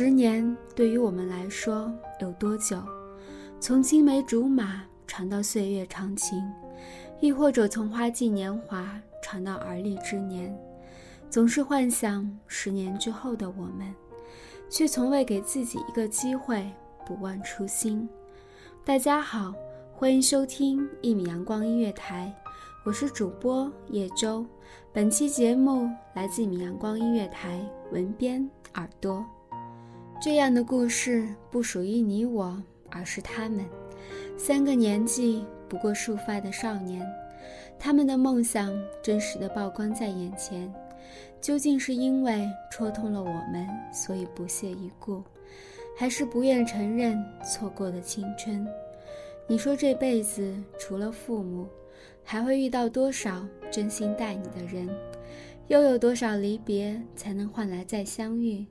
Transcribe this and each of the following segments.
十年对于我们来说有多久？从青梅竹马传到岁月长情，亦或者从花季年华传到而立之年，总是幻想十年之后的我们，却从未给自己一个机会不忘初心。大家好，欢迎收听一米阳光音乐台，我是主播叶舟。本期节目来自一米阳光音乐台，文编耳朵。这样的故事不属于你我，而是他们。三个年纪不过束发的少年，他们的梦想真实的曝光在眼前。究竟是因为戳痛了我们，所以不屑一顾，还是不愿承认错过的青春？你说这辈子除了父母，还会遇到多少真心待你的人？又有多少离别才能换来再相遇？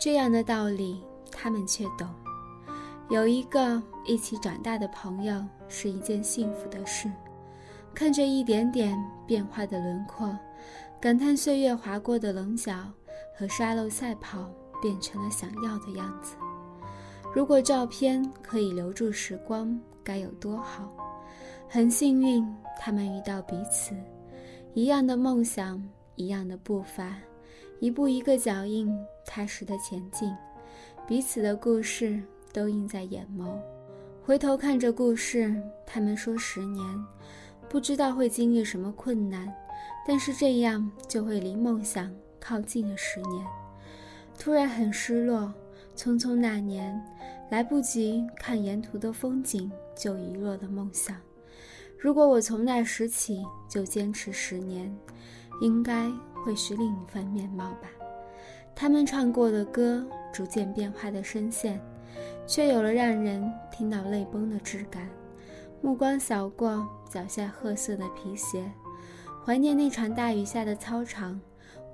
这样的道理，他们却懂。有一个一起长大的朋友是一件幸福的事。看着一点点变化的轮廓，感叹岁月划过的棱角和沙漏赛跑变成了想要的样子。如果照片可以留住时光，该有多好！很幸运，他们遇到彼此，一样的梦想，一样的步伐。一步一个脚印，踏实的前进，彼此的故事都映在眼眸。回头看着故事，他们说十年，不知道会经历什么困难，但是这样就会离梦想靠近了十年。突然很失落，匆匆那年，来不及看沿途的风景，就遗落了梦想。如果我从那时起就坚持十年，应该。会是另一番面貌吧。他们唱过的歌，逐渐变化的声线，却有了让人听到泪崩的质感。目光扫过脚下褐色的皮鞋，怀念那场大雨下的操场，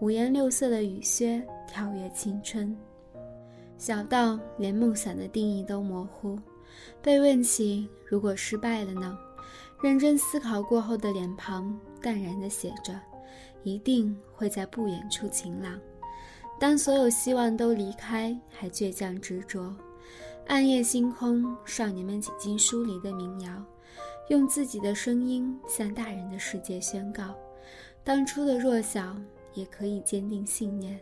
五颜六色的雨靴，跳跃青春。小到连梦想的定义都模糊，被问起如果失败了呢？认真思考过后的脸庞，淡然地写着。一定会在不远处晴朗。当所有希望都离开，还倔强执着。暗夜星空，少年们几经疏离的民谣，用自己的声音向大人的世界宣告：当初的弱小也可以坚定信念。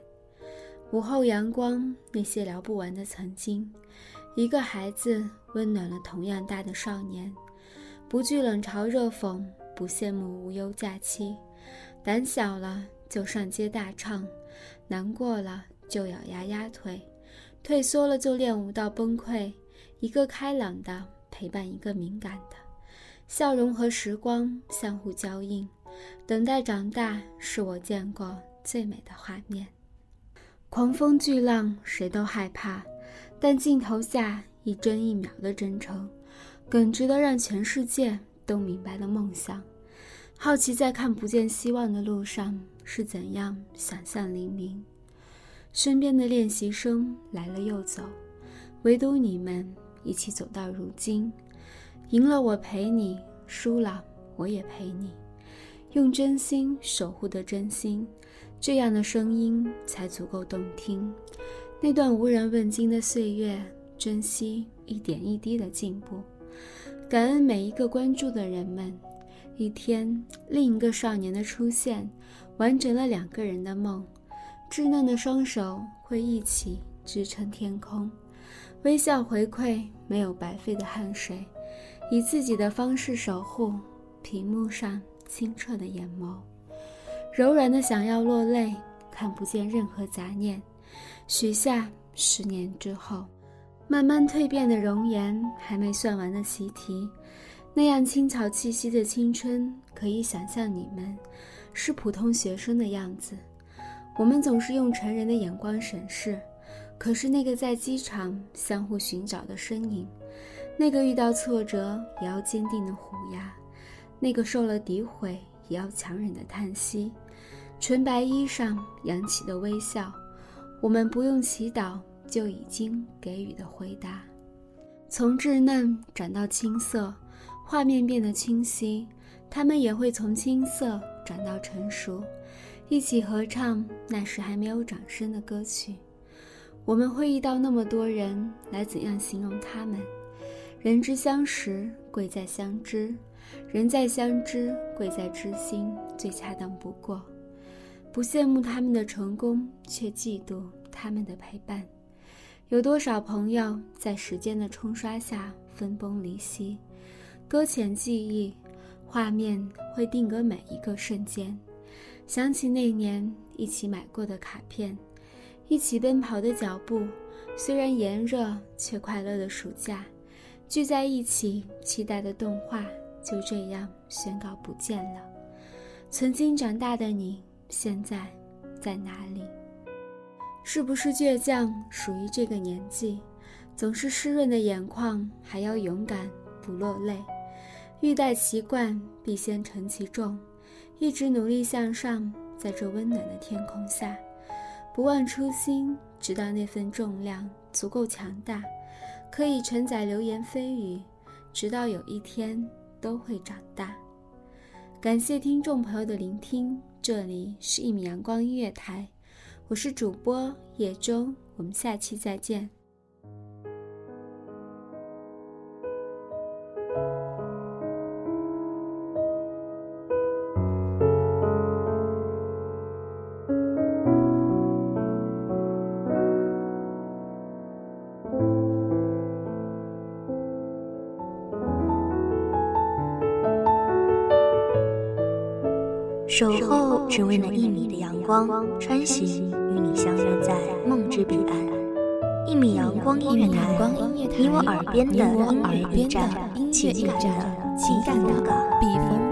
午后阳光，那些聊不完的曾经，一个孩子温暖了同样大的少年，不惧冷嘲热讽，不羡慕无忧假期。胆小了就上街大唱，难过了就咬牙压腿，退缩了就练舞到崩溃。一个开朗的陪伴，一个敏感的，笑容和时光相互交映。等待长大是我见过最美的画面。狂风巨浪谁都害怕，但镜头下一帧一秒的真诚，耿直的让全世界都明白了梦想。好奇在看不见希望的路上是怎样想象黎明，身边的练习生来了又走，唯独你们一起走到如今，赢了我陪你，输了我也陪你，用真心守护的真心，这样的声音才足够动听。那段无人问津的岁月，珍惜一点一滴的进步，感恩每一个关注的人们。一天，另一个少年的出现，完整了两个人的梦。稚嫩的双手会一起支撑天空，微笑回馈没有白费的汗水，以自己的方式守护屏幕上清澈的眼眸，柔软的想要落泪，看不见任何杂念，许下十年之后，慢慢蜕变的容颜，还没算完的习题。那样轻巧气息的青春，可以想象你们是普通学生的样子。我们总是用成人的眼光审视，可是那个在机场相互寻找的身影，那个遇到挫折也要坚定的虎牙，那个受了诋毁也要强忍的叹息，纯白衣上扬起的微笑，我们不用祈祷就已经给予的回答，从稚嫩转到青涩。画面变得清晰，他们也会从青涩转到成熟，一起合唱那时还没有掌声的歌曲。我们会遇到那么多人，来怎样形容他们？人之相识，贵在相知；人在相知，贵在知心，最恰当不过。不羡慕他们的成功，却嫉妒他们的陪伴。有多少朋友在时间的冲刷下分崩离析？搁浅记忆，画面会定格每一个瞬间。想起那年一起买过的卡片，一起奔跑的脚步，虽然炎热却快乐的暑假，聚在一起期待的动画，就这样宣告不见了。曾经长大的你，现在在哪里？是不是倔强属于这个年纪？总是湿润的眼眶，还要勇敢不落泪。欲戴其冠，必先承其重。一直努力向上，在这温暖的天空下，不忘初心，直到那份重量足够强大，可以承载流言蜚语，直到有一天都会长大。感谢听众朋友的聆听，这里是一米阳光音乐台，我是主播叶舟，我们下期再见。守候只为那一米的阳光，穿行与你相约在梦之彼岸。一米阳光音乐台，你我耳边的音乐驿站，情感的情感的避风港。